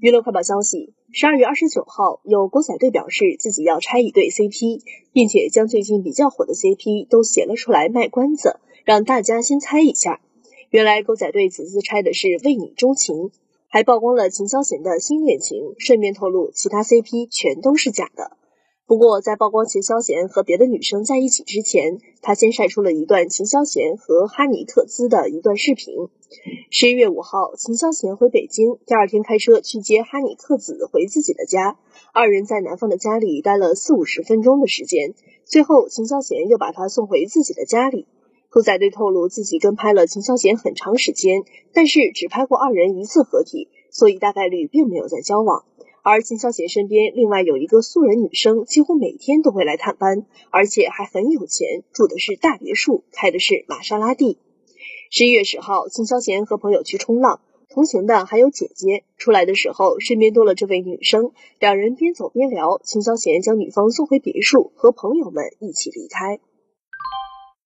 娱乐快报消息：十二月二十九号，有狗仔队表示自己要拆一对 CP，并且将最近比较火的 CP 都写了出来卖关子，让大家先猜一下。原来狗仔队此次拆的是为你钟情，还曝光了秦霄贤的新恋情，顺便透露其他 CP 全都是假的。不过，在曝光秦霄贤和别的女生在一起之前，他先晒出了一段秦霄贤和哈尼克孜的一段视频。十一月五号，秦霄贤回北京，第二天开车去接哈尼克孜回自己的家。二人在男方的家里待了四五十分钟的时间，最后秦霄贤又把他送回自己的家里。狗仔队透露自己跟拍了秦霄贤很长时间，但是只拍过二人一次合体，所以大概率并没有在交往。而秦霄贤身边另外有一个素人女生，几乎每天都会来探班，而且还很有钱，住的是大别墅，开的是玛莎拉蒂。十一月十号，秦霄贤和朋友去冲浪，同行的还有姐姐。出来的时候，身边多了这位女生，两人边走边聊。秦霄贤将女方送回别墅，和朋友们一起离开。